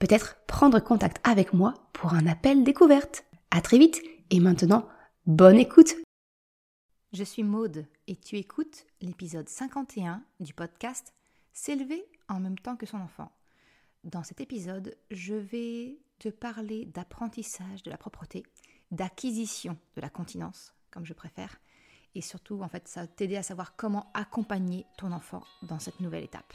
peut-être prendre contact avec moi pour un appel découverte. À très vite et maintenant, bonne écoute. Je suis Maude et tu écoutes l'épisode 51 du podcast S'élever en même temps que son enfant. Dans cet épisode, je vais te parler d'apprentissage de la propreté, d'acquisition de la continence, comme je préfère, et surtout, en fait, ça va t'aider à savoir comment accompagner ton enfant dans cette nouvelle étape.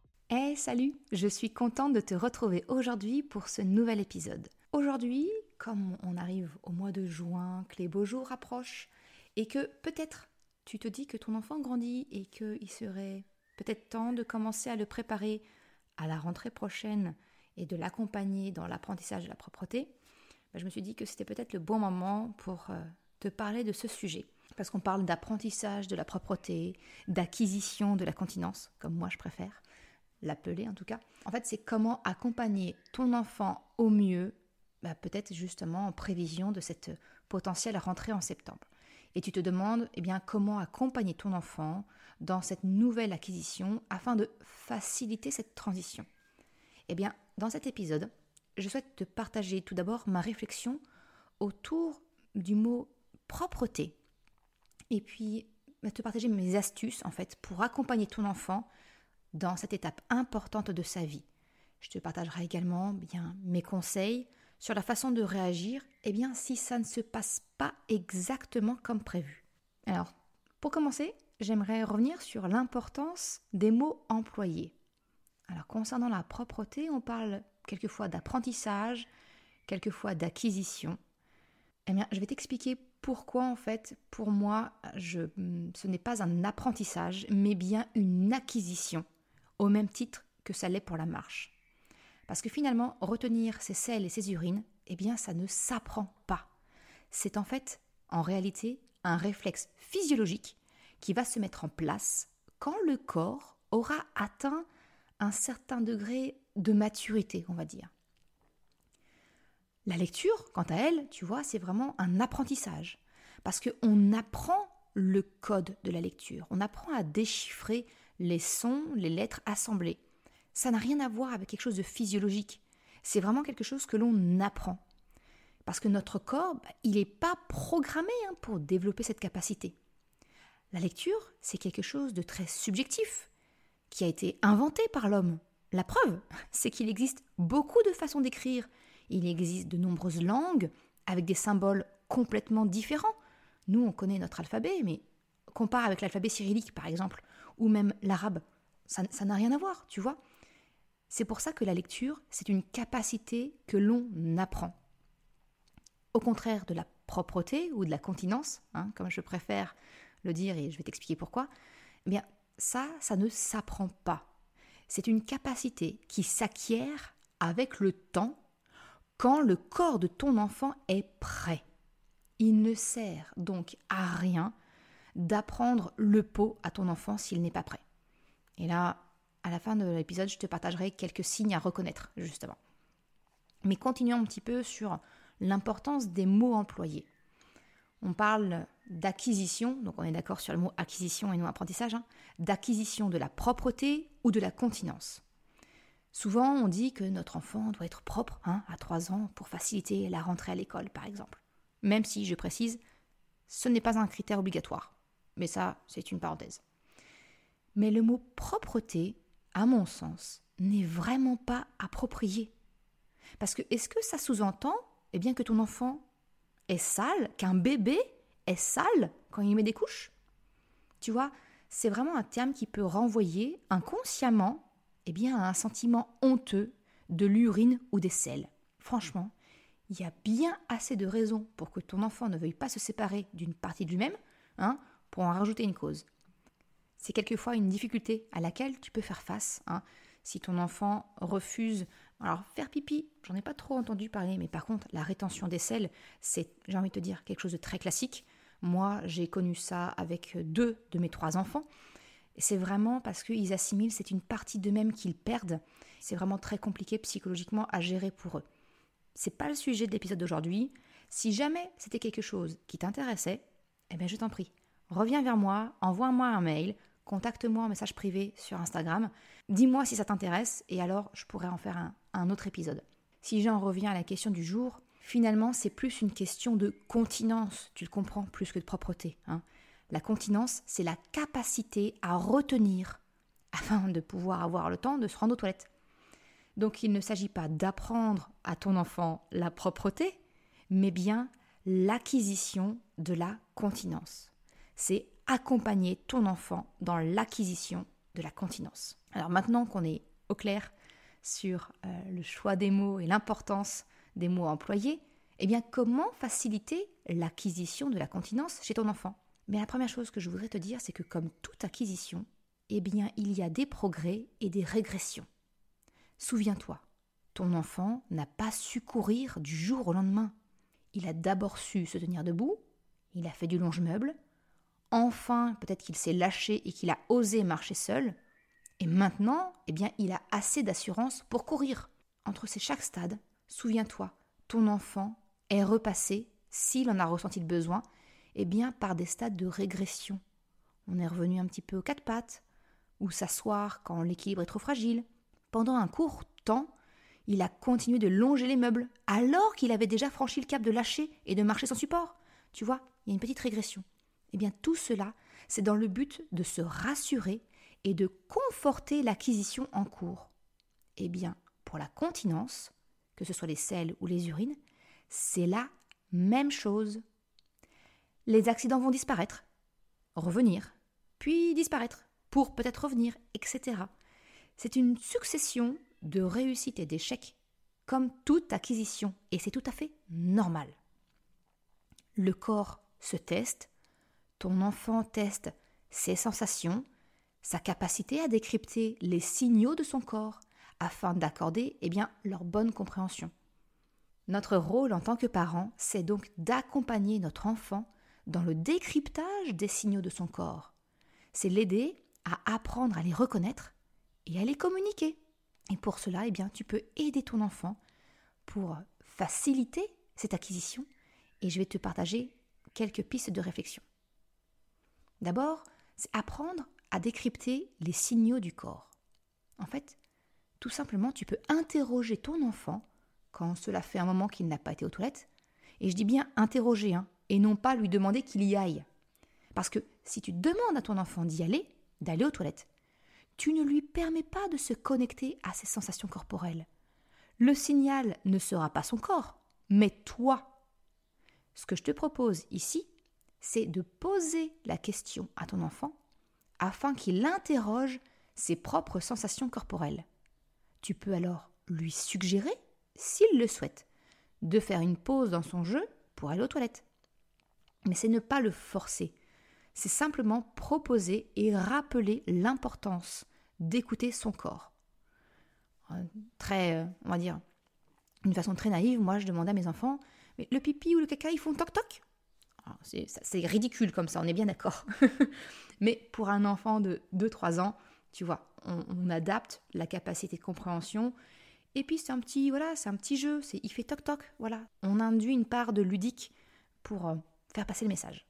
Hey, salut Je suis contente de te retrouver aujourd'hui pour ce nouvel épisode. Aujourd'hui, comme on arrive au mois de juin, que les beaux jours approchent, et que peut-être tu te dis que ton enfant grandit et qu'il serait peut-être temps de commencer à le préparer à la rentrée prochaine et de l'accompagner dans l'apprentissage de la propreté, bah, je me suis dit que c'était peut-être le bon moment pour euh, te parler de ce sujet. Parce qu'on parle d'apprentissage de la propreté, d'acquisition de la continence, comme moi je préfère l'appeler en tout cas. En fait, c'est comment accompagner ton enfant au mieux, bah, peut-être justement en prévision de cette potentielle rentrée en septembre. Et tu te demandes eh bien, comment accompagner ton enfant dans cette nouvelle acquisition afin de faciliter cette transition. Eh bien, dans cet épisode, je souhaite te partager tout d'abord ma réflexion autour du mot propreté et puis te partager mes astuces en fait pour accompagner ton enfant dans cette étape importante de sa vie. Je te partagerai également bien mes conseils sur la façon de réagir eh bien, si ça ne se passe pas exactement comme prévu. Alors, pour commencer, j'aimerais revenir sur l'importance des mots employés. Alors, concernant la propreté, on parle quelquefois d'apprentissage, quelquefois d'acquisition. Eh bien, je vais t'expliquer pourquoi, en fait, pour moi, ce n'est pas un apprentissage, mais bien une acquisition au même titre que ça l'est pour la marche. Parce que finalement, retenir ses selles et ses urines, eh bien, ça ne s'apprend pas. C'est en fait, en réalité, un réflexe physiologique qui va se mettre en place quand le corps aura atteint un certain degré de maturité, on va dire. La lecture, quant à elle, tu vois, c'est vraiment un apprentissage. Parce qu'on apprend le code de la lecture, on apprend à déchiffrer les sons, les lettres assemblées. Ça n'a rien à voir avec quelque chose de physiologique. C'est vraiment quelque chose que l'on apprend. Parce que notre corps, bah, il n'est pas programmé hein, pour développer cette capacité. La lecture, c'est quelque chose de très subjectif, qui a été inventé par l'homme. La preuve, c'est qu'il existe beaucoup de façons d'écrire. Il existe de nombreuses langues avec des symboles complètement différents. Nous, on connaît notre alphabet, mais compare avec l'alphabet cyrillique, par exemple, ou même l'arabe. Ça n'a rien à voir, tu vois. C'est pour ça que la lecture, c'est une capacité que l'on apprend. Au contraire de la propreté ou de la continence, hein, comme je préfère le dire et je vais t'expliquer pourquoi, eh bien ça, ça ne s'apprend pas. C'est une capacité qui s'acquiert avec le temps quand le corps de ton enfant est prêt. Il ne sert donc à rien d'apprendre le pot à ton enfant s'il n'est pas prêt. Et là, à la fin de l'épisode, je te partagerai quelques signes à reconnaître, justement. Mais continuons un petit peu sur l'importance des mots employés. On parle d'acquisition, donc on est d'accord sur le mot acquisition et non apprentissage, hein, d'acquisition de la propreté ou de la continence. Souvent, on dit que notre enfant doit être propre hein, à 3 ans pour faciliter la rentrée à l'école, par exemple. Même si, je précise, ce n'est pas un critère obligatoire. Mais ça, c'est une parenthèse. Mais le mot propreté, à mon sens, n'est vraiment pas approprié. Parce que est-ce que ça sous-entend eh bien, que ton enfant est sale, qu'un bébé est sale quand il met des couches? Tu vois, c'est vraiment un terme qui peut renvoyer inconsciemment eh bien, à un sentiment honteux de l'urine ou des selles. Franchement, il y a bien assez de raisons pour que ton enfant ne veuille pas se séparer d'une partie de lui-même, hein, pour en rajouter une cause. C'est quelquefois une difficulté à laquelle tu peux faire face. Hein. Si ton enfant refuse, alors faire pipi, j'en ai pas trop entendu parler, mais par contre la rétention des selles, c'est, j'ai envie de te dire, quelque chose de très classique. Moi, j'ai connu ça avec deux de mes trois enfants. C'est vraiment parce qu'ils assimilent, c'est une partie d'eux-mêmes qu'ils perdent. C'est vraiment très compliqué psychologiquement à gérer pour eux. C'est pas le sujet de l'épisode d'aujourd'hui. Si jamais c'était quelque chose qui t'intéressait, eh bien je t'en prie, reviens vers moi, envoie-moi un mail, contacte-moi en message privé sur Instagram, dis-moi si ça t'intéresse et alors je pourrais en faire un, autre épisode. Si j'en reviens à la question du jour, finalement c'est plus une question de continence, tu le comprends, plus que de propreté. Hein. La continence, c'est la capacité à retenir afin de pouvoir avoir le temps de se rendre aux toilettes. Donc il ne s'agit pas d'apprendre à ton enfant la propreté, mais bien l'acquisition de la continence. C'est accompagner ton enfant dans l'acquisition de la continence. Alors maintenant qu'on est au clair sur euh, le choix des mots et l'importance des mots employés, eh bien comment faciliter l'acquisition de la continence chez ton enfant? Mais la première chose que je voudrais te dire, c'est que comme toute acquisition, eh bien il y a des progrès et des régressions. Souviens-toi, ton enfant n'a pas su courir du jour au lendemain. Il a d'abord su se tenir debout, il a fait du longe-meuble, enfin peut-être qu'il s'est lâché et qu'il a osé marcher seul, et maintenant, eh bien, il a assez d'assurance pour courir. Entre ces chaque stade, souviens-toi, ton enfant est repassé, s'il en a ressenti le besoin, eh bien, par des stades de régression. On est revenu un petit peu aux quatre pattes, ou s'asseoir quand l'équilibre est trop fragile. Pendant un court temps, il a continué de longer les meubles, alors qu'il avait déjà franchi le cap de lâcher et de marcher sans support. Tu vois, il y a une petite régression. Eh bien, tout cela, c'est dans le but de se rassurer et de conforter l'acquisition en cours. Eh bien, pour la continence, que ce soit les selles ou les urines, c'est la même chose. Les accidents vont disparaître, revenir, puis disparaître, pour peut-être revenir, etc. C'est une succession de réussites et d'échecs, comme toute acquisition, et c'est tout à fait normal. Le corps se teste, ton enfant teste ses sensations, sa capacité à décrypter les signaux de son corps afin d'accorder eh bien, leur bonne compréhension. Notre rôle en tant que parent, c'est donc d'accompagner notre enfant dans le décryptage des signaux de son corps. C'est l'aider à apprendre à les reconnaître et à les communiquer. Et pour cela, eh tu peux aider ton enfant pour faciliter cette acquisition et je vais te partager quelques pistes de réflexion. D'abord, c'est apprendre à décrypter les signaux du corps. En fait, tout simplement, tu peux interroger ton enfant quand cela fait un moment qu'il n'a pas été aux toilettes. Et je dis bien interroger, hein, et non pas lui demander qu'il y aille. Parce que si tu demandes à ton enfant d'y aller, d'aller aux toilettes, tu ne lui permets pas de se connecter à ses sensations corporelles. Le signal ne sera pas son corps, mais toi. Ce que je te propose ici, c'est de poser la question à ton enfant afin qu'il interroge ses propres sensations corporelles. Tu peux alors lui suggérer, s'il le souhaite, de faire une pause dans son jeu pour aller aux toilettes. Mais c'est ne pas le forcer, c'est simplement proposer et rappeler l'importance d'écouter son corps. Euh, très, euh, on va dire, d'une façon très naïve, moi je demandais à mes enfants, mais le pipi ou le caca, ils font toc-toc? C'est ridicule comme ça, on est bien d'accord. Mais pour un enfant de 2-3 ans, tu vois, on, adapte la capacité de compréhension. Et puis c'est un petit, voilà, c'est un petit jeu, c'est il fait toc toc, voilà. On induit une part de ludique pour euh, faire passer le message.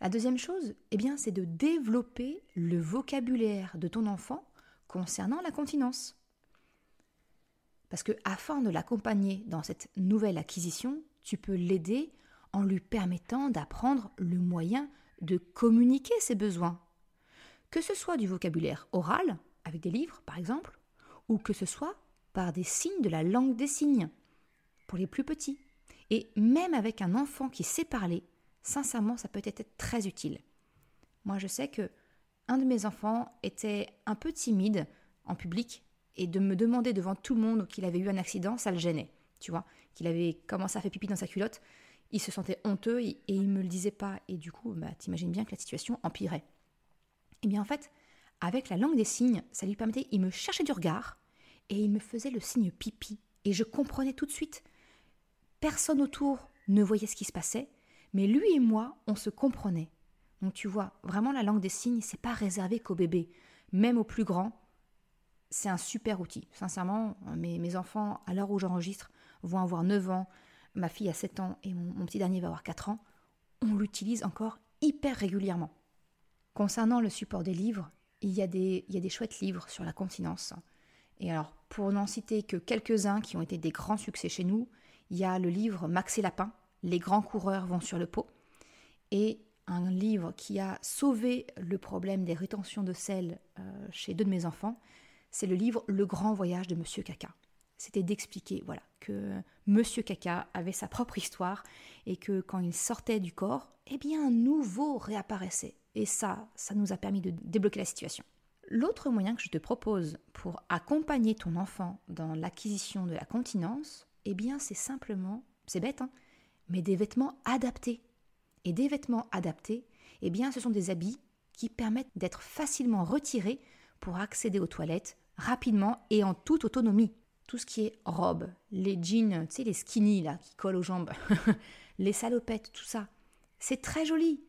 La deuxième chose, eh bien, c'est de développer le vocabulaire de ton enfant concernant la continence. Parce que afin de l'accompagner dans cette nouvelle acquisition, tu peux l'aider en lui permettant d'apprendre le moyen de communiquer ses besoins. Que ce soit du vocabulaire oral, avec des livres par exemple, ou que ce soit par des signes de la langue des signes, pour les plus petits. Et même avec un enfant qui sait parler, sincèrement, ça peut être très utile. Moi, je sais que un de mes enfants était un peu timide en public et de me demander devant tout le monde qu'il avait eu un accident, ça le gênait. Tu vois, qu'il avait commencé à faire pipi dans sa culotte, il se sentait honteux et, il me le disait pas. Et du coup, bah, t'imagines bien que la situation empirait. Et eh bien en fait, avec la langue des signes, ça lui permettait, il me cherchait du regard et il me faisait le signe pipi. Et je comprenais tout de suite. Personne autour ne voyait ce qui se passait, mais lui et moi, on se comprenait. Donc tu vois, vraiment la langue des signes, c'est pas réservé qu'aux bébés, même aux plus grands. C'est un super outil. Sincèrement, mes enfants, à l'heure où j'enregistre, vont avoir 9 ans, ma fille a 7 ans et mon, petit dernier va avoir 4 ans. On l'utilise encore hyper régulièrement. Concernant le support des livres, il y, a des, chouettes livres sur la continence. Et alors, pour n'en citer que quelques-uns qui ont été des grands succès chez nous, il y a le livre Max et Lapin, Les grands coureurs vont sur le pot, et un livre qui a sauvé le problème des rétentions de sel euh, chez deux de mes enfants, c'est le livre Le grand voyage de Monsieur Caca. C'était d'expliquer voilà, que Monsieur Caca avait sa propre histoire et que quand il sortait du corps, eh bien un nouveau réapparaissait. Et ça, ça nous a permis de débloquer la situation. L'autre moyen que je te propose pour accompagner ton enfant dans l'acquisition de la continence, eh bien c'est simplement, c'est bête, hein, mais des vêtements adaptés. Et des vêtements adaptés, eh bien ce sont des habits qui permettent d'être facilement retirés pour accéder aux toilettes rapidement et en toute autonomie. Tout ce qui est robe, les jeans, tu sais, les skinny là qui collent aux jambes, les salopettes, tout ça, c'est très joli.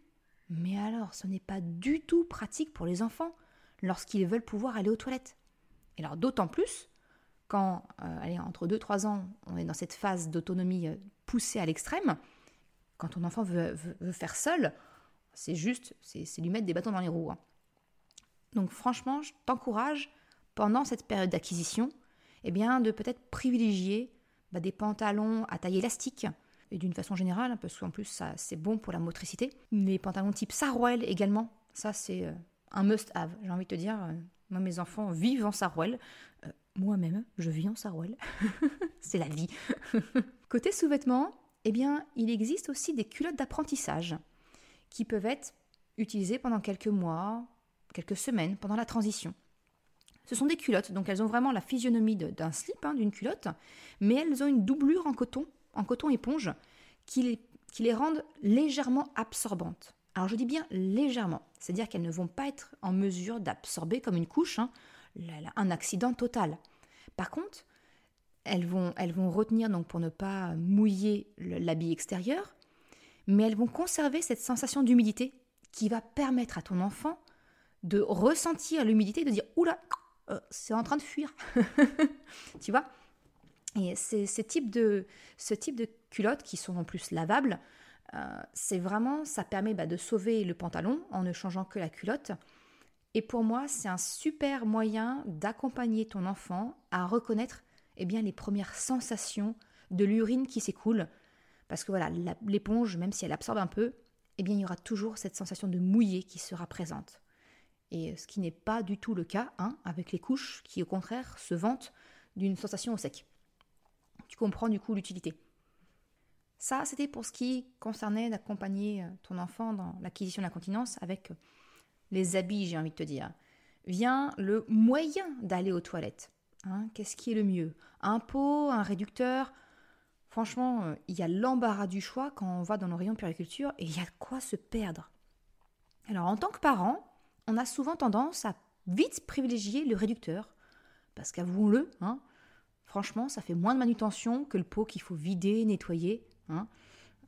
Mais alors, ce n'est pas du tout pratique pour les enfants lorsqu'ils veulent pouvoir aller aux toilettes. Et alors, d'autant plus quand, euh, allez, entre 2-3 ans, on est dans cette phase d'autonomie euh, poussée à l'extrême, quand ton enfant veut, faire seul, c'est juste, c'est lui mettre des bâtons dans les roues. Hein. Donc franchement, je t'encourage, pendant cette période d'acquisition, eh bien, de peut-être privilégier bah, des pantalons à taille élastique, et d'une façon générale, parce qu'en plus, ça, c'est bon pour la motricité. Les pantalons type Sarouel également, ça, c'est euh, un must-have, j'ai envie de te dire. Euh, moi, mes enfants vivent en Sarouel. Euh, moi-même, je vis en Sarouel. c'est la vie. Côté sous-vêtements, eh bien, il existe aussi des culottes d'apprentissage qui peuvent être utilisées pendant quelques mois, quelques semaines, pendant la transition. Ce sont des culottes, donc elles ont vraiment la physionomie d'un slip, hein, d'une culotte, mais elles ont une doublure en coton, en coton éponge, qui les, rendent légèrement absorbantes. Alors je dis bien légèrement, c'est-à-dire qu'elles ne vont pas être en mesure d'absorber comme une couche hein, un accident total. Par contre, elles vont, elles vont retenir donc pour ne pas mouiller l'habit extérieur, mais elles vont conserver cette sensation d'humidité qui va permettre à ton enfant de ressentir l'humidité, de dire oula, euh, c'est en train de fuir, tu vois. Et ces types de, ce type de culottes qui sont en plus lavables, euh, c'est vraiment, ça permet bah, de sauver le pantalon en ne changeant que la culotte. Et pour moi, c'est un super moyen d'accompagner ton enfant à reconnaître eh bien, les premières sensations de l'urine qui s'écoule. Parce que voilà, l'éponge, même si elle absorbe un peu, eh bien, il y aura toujours cette sensation de mouillé qui sera présente. Et ce qui n'est pas du tout le cas hein, avec les couches qui, au contraire, se vantent d'une sensation au sec. Tu comprends du coup l'utilité. Ça, c'était pour ce qui concernait d'accompagner euh, ton enfant dans l'acquisition de la continence avec euh, les habits, j'ai envie de te dire. Vient le moyen d'aller aux toilettes. Hein, qu'est-ce qui est le mieux? Un pot, un réducteur? Franchement, euh, il y a l'embarras du choix quand on va dans nos rayons puriculture et il y a quoi se perdre. Alors, en tant que parent, on a souvent tendance à vite privilégier le réducteur. Parce qu'avouons-le, hein, franchement, ça fait moins de manutention que le pot qu'il faut vider, nettoyer. Hein.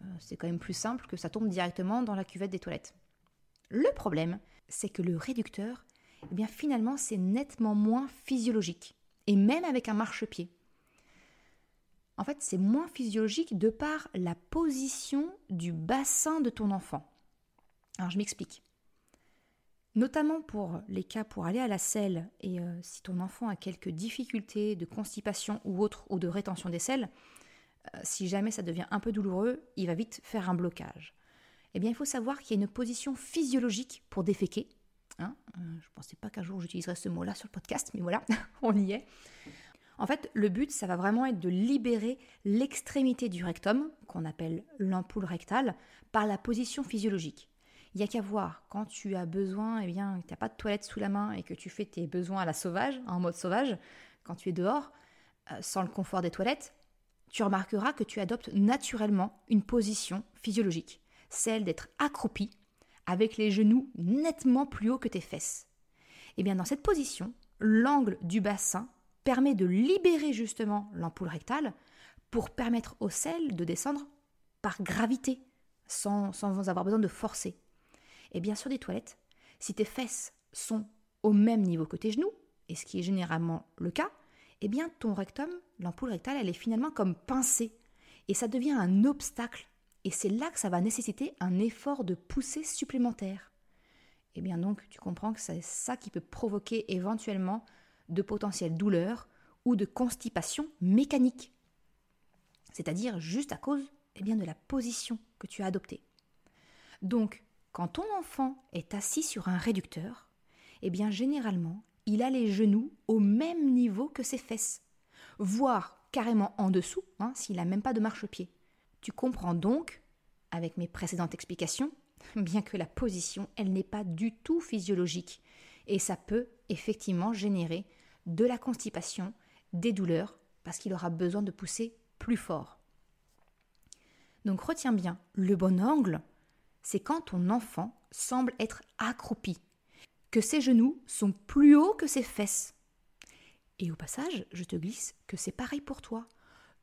Euh, c'est quand même plus simple que ça tombe directement dans la cuvette des toilettes. Le problème, c'est que le réducteur, eh bien finalement, c'est nettement moins physiologique et même avec un marchepied. En fait, c'est moins physiologique de par la position du bassin de ton enfant. Alors, je m'explique. Notamment pour les cas pour aller à la selle et euh, si ton enfant a quelques difficultés de constipation ou autre ou de rétention des selles, euh, si jamais ça devient un peu douloureux, il va vite faire un blocage. Eh bien, il faut savoir qu'il y a une position physiologique pour déféquer, Hein, euh, je ne pensais pas qu'un jour j'utiliserais ce mot-là sur le podcast, mais voilà, on y est. En fait, le but, ça va vraiment être de libérer l'extrémité du rectum, qu'on appelle l'ampoule rectale, par la position physiologique. Il n'y a qu'à voir, quand tu as besoin, eh bien, tu n'as pas de toilette sous la main et que tu fais tes besoins à la sauvage, en mode sauvage, quand tu es dehors, euh, sans le confort des toilettes, tu remarqueras que tu adoptes naturellement une position physiologique, celle d'être accroupi, avec les genoux nettement plus hauts que tes fesses. Et eh bien, dans cette position, l'angle du bassin permet de libérer justement l'ampoule rectale pour permettre au sel de descendre par gravité, sans, sans avoir besoin de forcer. Et bien sur des toilettes, si tes fesses sont au même niveau que tes genoux, et ce qui est généralement le cas, eh bien ton rectum, l'ampoule rectale, elle est finalement comme pincée, et ça devient un obstacle, et c'est là que ça va nécessiter un effort de poussée supplémentaire. Et eh bien donc tu comprends que c'est ça qui peut provoquer éventuellement de potentielles douleurs ou de constipation mécanique, c'est-à-dire juste à cause eh bien, de la position que tu as adoptée. Donc, quand ton enfant est assis sur un réducteur, eh bien généralement, il a les genoux au même niveau que ses fesses, voire carrément en dessous, hein, s'il n'a même pas de marchepied. Tu comprends donc, avec mes précédentes explications, bien que la position, elle n'est pas du tout physiologique, et ça peut effectivement générer de la constipation, des douleurs, parce qu'il aura besoin de pousser plus fort. Donc retiens bien, le bon angle, c'est quand ton enfant semble être accroupi, que ses genoux sont plus hauts que ses fesses. Et au passage, je te glisse que c'est pareil pour toi.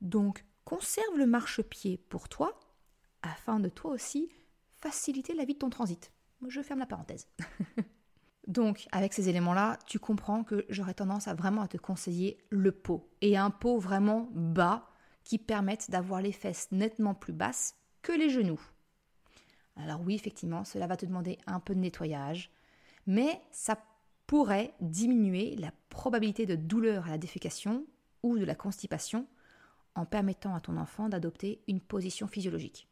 Donc conserve le marchepied pour toi, afin de toi aussi faciliter la vie de ton transit. Je ferme la parenthèse. Donc, avec ces éléments-là, tu comprends que j'aurais tendance à vraiment te conseiller le pot. Et un pot vraiment bas qui permette d'avoir les fesses nettement plus basses que les genoux. Alors oui, effectivement, cela va te demander un peu de nettoyage, mais ça pourrait diminuer la probabilité de douleur à la défécation ou de la constipation en permettant à ton enfant d'adopter une position physiologique.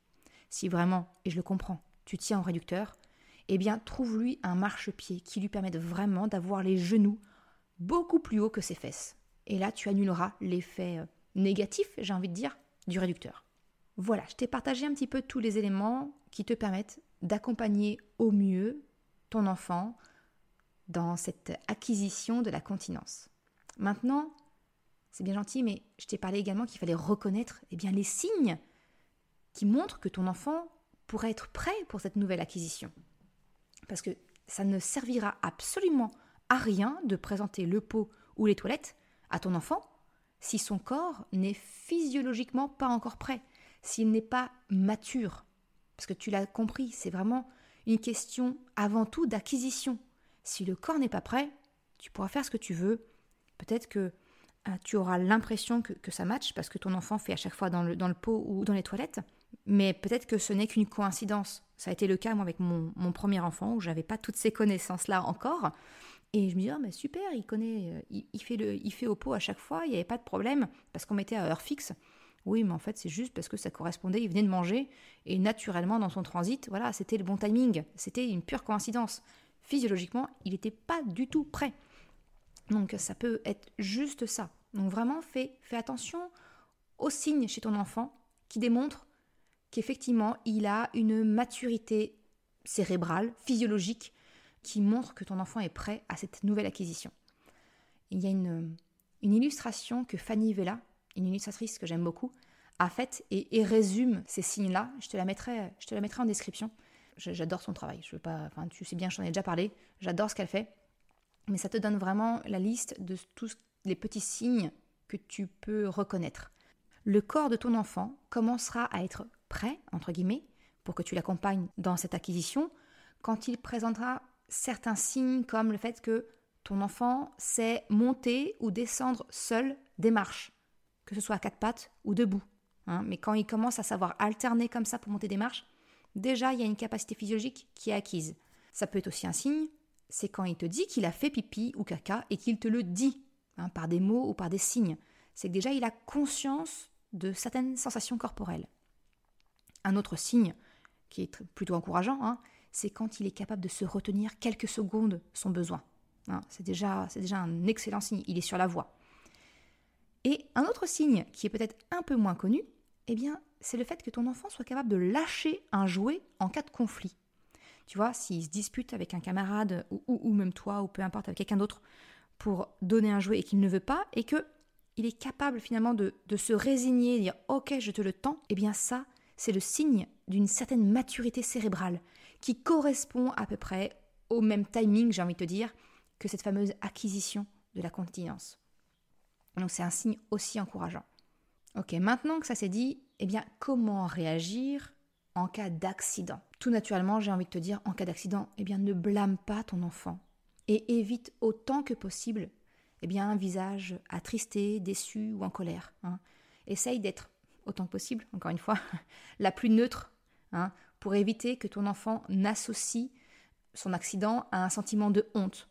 Si vraiment, et je le comprends, tu tiens au réducteur, eh bien trouve-lui un marchepied qui lui permette vraiment d'avoir les genoux beaucoup plus hauts que ses fesses. Et là, tu annuleras l'effet euh, négatif, j'ai envie de dire, du réducteur. Voilà, je t'ai partagé un petit peu tous les éléments qui te permettent d'accompagner au mieux ton enfant dans cette acquisition de la continence. Maintenant, c'est bien gentil, mais je t'ai parlé également qu'il fallait reconnaître eh les signes qui montrent que ton enfant pourrait être prêt pour cette nouvelle acquisition. Parce que ça ne servira absolument à rien de présenter le pot ou les toilettes à ton enfant si son corps n'est physiologiquement pas encore prêt, s'il n'est pas mature. Parce que tu l'as compris, c'est vraiment une question avant tout d'acquisition. Si le corps n'est pas prêt, tu pourras faire ce que tu veux. Peut-être que euh, tu auras l'impression que, ça matche parce que ton enfant fait à chaque fois dans le, dans le pot ou dans les toilettes. Mais peut-être que ce n'est qu'une coïncidence. Ça a été le cas moi avec mon, premier enfant où j'avais pas toutes ces connaissances-là encore. Et je me dis, ah, mais super, il connaît, euh, il, fait le, il fait au pot à chaque fois, il n'y avait pas de problème parce qu'on mettait à heure fixe. Oui, mais en fait, c'est juste parce que ça correspondait, il venait de manger et naturellement dans son transit, voilà, c'était le bon timing, c'était une pure coïncidence. Physiologiquement, il n'était pas du tout prêt. Donc ça peut être juste ça. Donc vraiment, fais, fais attention aux signes chez ton enfant qui démontrent qu'effectivement, il a une maturité cérébrale, physiologique, qui montre que ton enfant est prêt à cette nouvelle acquisition. Il y a une, illustration que Fanny Vella, une illustratrice que j'aime beaucoup, a faite et, résume ces signes-là. Je te la mettrai, je te la mettrai en description. J'adore son travail. Je veux pas, enfin, tu sais bien, j'en ai déjà parlé. J'adore ce qu'elle fait. Mais ça te donne vraiment la liste de tous les petits signes que tu peux reconnaître. Le corps de ton enfant commencera à être prêt, entre guillemets, pour que tu l'accompagnes dans cette acquisition, quand il présentera certains signes comme le fait que ton enfant sait monter ou descendre seul des marches, que ce soit à quatre pattes ou debout. Hein. Mais quand il commence à savoir alterner comme ça pour monter des marches, déjà il y a une capacité physiologique qui est acquise. Ça peut être aussi un signe, c'est quand il te dit qu'il a fait pipi ou caca et qu'il te le dit, hein, par des mots ou par des signes. C'est que déjà il a conscience de certaines sensations corporelles. Un autre signe qui est plutôt encourageant, hein, c'est quand il est capable de se retenir quelques secondes son besoin. C'est déjà, déjà un excellent signe, il est sur la voie. Et un autre signe qui est peut-être un peu moins connu, eh bien, c'est le fait que ton enfant soit capable de lâcher un jouet en cas de conflit. Tu vois, s'il se dispute avec un camarade ou, même toi ou peu importe avec quelqu'un d'autre pour donner un jouet et qu'il ne veut pas et que il est capable finalement de, se résigner et dire ok je te le tends, eh bien ça c'est le signe d'une certaine maturité cérébrale qui correspond à peu près au même timing, j'ai envie de te dire, que cette fameuse acquisition de la continence. Donc c'est un signe aussi encourageant. Ok, maintenant que ça s'est dit, eh bien comment réagir en cas d'accident? Tout naturellement, j'ai envie de te dire, en cas d'accident, eh bien ne blâme pas ton enfant et évite autant que possible eh bien un visage attristé, déçu ou en colère. Hein. Essaye d'être autant que possible, encore une fois, la plus neutre, hein, pour éviter que ton enfant n'associe son accident à un sentiment de honte.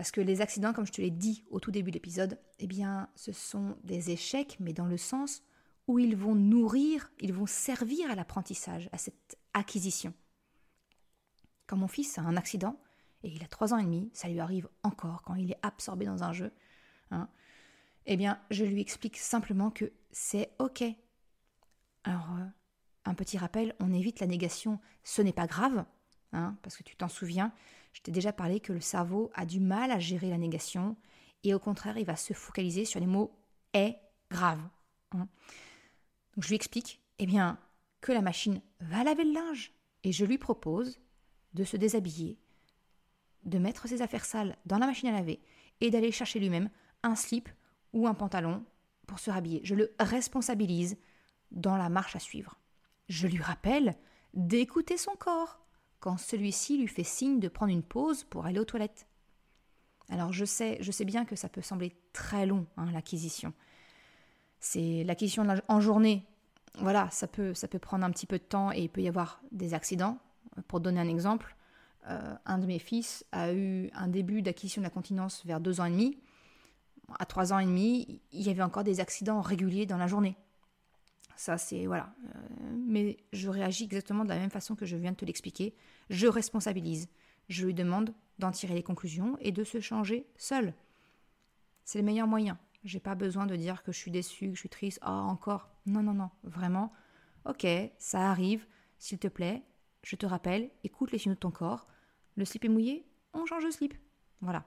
Parce que les accidents, comme je te l'ai dit au tout début de l'épisode, eh bien, ce sont des échecs, mais dans le sens où ils vont nourrir, ils vont servir à l'apprentissage, à cette acquisition. Quand mon fils a un accident, et il a trois ans et demi, ça lui arrive encore quand il est absorbé dans un jeu, hein, eh bien, je lui explique simplement que c'est OK. Alors, euh, un petit rappel, on évite la négation, ce n'est pas grave, hein, parce que tu t'en souviens, je t'ai déjà parlé que le cerveau a du mal à gérer la négation, et au contraire, il va se focaliser sur les mots est grave. Hein. Je lui explique, eh bien, que la machine va laver le linge, et je lui propose de se déshabiller, de mettre ses affaires sales dans la machine à laver, et d'aller chercher lui-même un slip ou un pantalon pour se rhabiller. Je le responsabilise dans la marche à suivre. Je lui rappelle d'écouter son corps quand celui-ci lui fait signe de prendre une pause pour aller aux toilettes. Alors je sais, bien que ça peut sembler très long, hein, l'acquisition. C'est l'acquisition en journée. Voilà, ça peut, ça peut prendre un petit peu de temps et il peut y avoir des accidents. Pour donner un exemple, euh, un de mes fils a eu un début d'acquisition de la continence vers deux ans et demi à trois ans et demi, il y avait encore des accidents réguliers dans la journée. Ça, c'est voilà. Euh, mais je réagis exactement de la même façon que je viens de te l'expliquer. Je responsabilise. Je lui demande d'en tirer les conclusions et de se changer seul. C'est le meilleur moyen. J'ai pas besoin de dire que je suis déçue, que je suis triste. Ah, encore. Non, non, non. Vraiment. Ok, ça arrive. S'il te plaît, je te rappelle, écoute les signaux de ton corps. Le slip est mouillé, on change de slip. Voilà.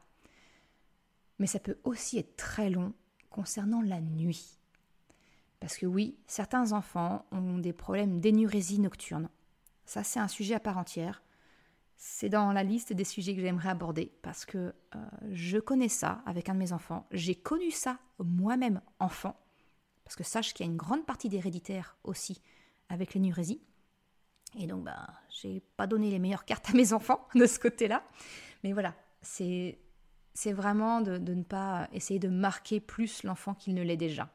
Mais ça peut aussi être très long concernant la nuit. Parce que oui, certains enfants ont des problèmes d'énurésie nocturne. Ça, c'est un sujet à part entière. C'est dans la liste des sujets que j'aimerais aborder parce que euh, je connais ça avec un de mes enfants. J'ai connu ça moi-même enfant. Parce que sache qu'il y a une grande partie d'héréditaire aussi avec l'énurésie. Et donc, ben, j'ai pas donné les meilleures cartes à mes enfants de ce côté-là. Mais voilà, c'est c'est vraiment de, ne pas essayer de marquer plus l'enfant qu'il ne l'est déjà.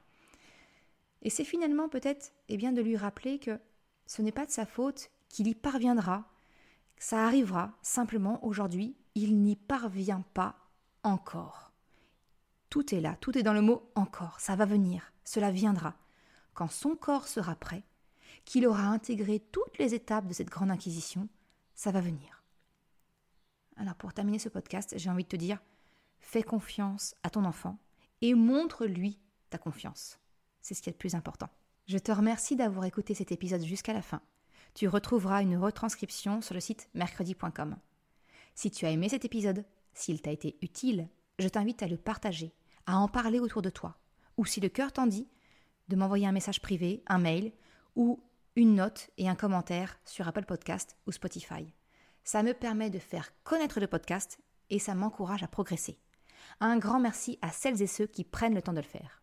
Et c'est finalement peut-être eh bien, de lui rappeler que ce n'est pas de sa faute, qu'il y parviendra, ça arrivera, simplement aujourd'hui, il n'y parvient pas encore. Tout est là, tout est dans le mot encore, ça va venir, cela viendra. Quand son corps sera prêt, qu'il aura intégré toutes les étapes de cette grande inquisition, ça va venir. Alors pour terminer ce podcast, j'ai envie de te dire, Fais confiance à ton enfant et montre-lui ta confiance. C'est ce qui est le plus important. Je te remercie d'avoir écouté cet épisode jusqu'à la fin. Tu retrouveras une retranscription sur le site mercredi.com. Si tu as aimé cet épisode, s'il t'a été utile, je t'invite à le partager, à en parler autour de toi, ou si le cœur t'en dit, de m'envoyer un message privé, un mail, ou une note et un commentaire sur Apple Podcast ou Spotify. Ça me permet de faire connaître le podcast et ça m'encourage à progresser. Un grand merci à celles et ceux qui prennent le temps de le faire.